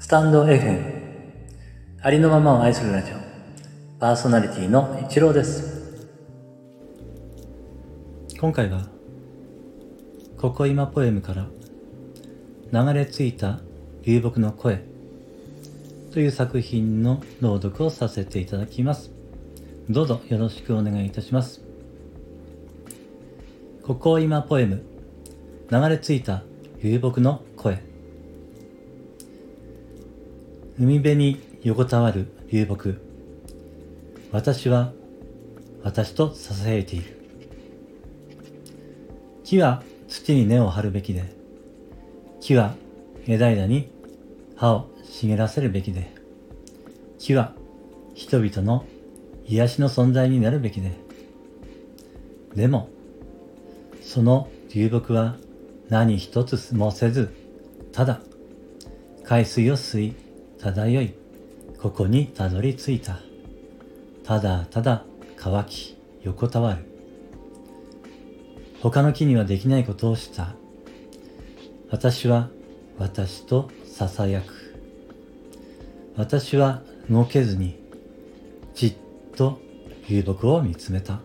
スタンド FM ありのままを愛するラジオ。パーソナリティの一郎です。今回は「ここ今ポエム」から流れ着いた流木の声。という作品の朗読をさせていただきます。どうぞよろしくお願いいたします。ここ今ポエム流れ着いた流木の海辺に横たわる流木。私は私と支えている。木は土に根を張るべきで木は枝枝に葉を茂らせるべきで木は人々の癒しの存在になるべきで。でもその流木は何一つもせずただ海水を吸い漂いここにたどり着いた。ただただ乾き横たわる。他の木にはできないことをした。私は私と囁く。私は動けずにじっと流木を見つめた。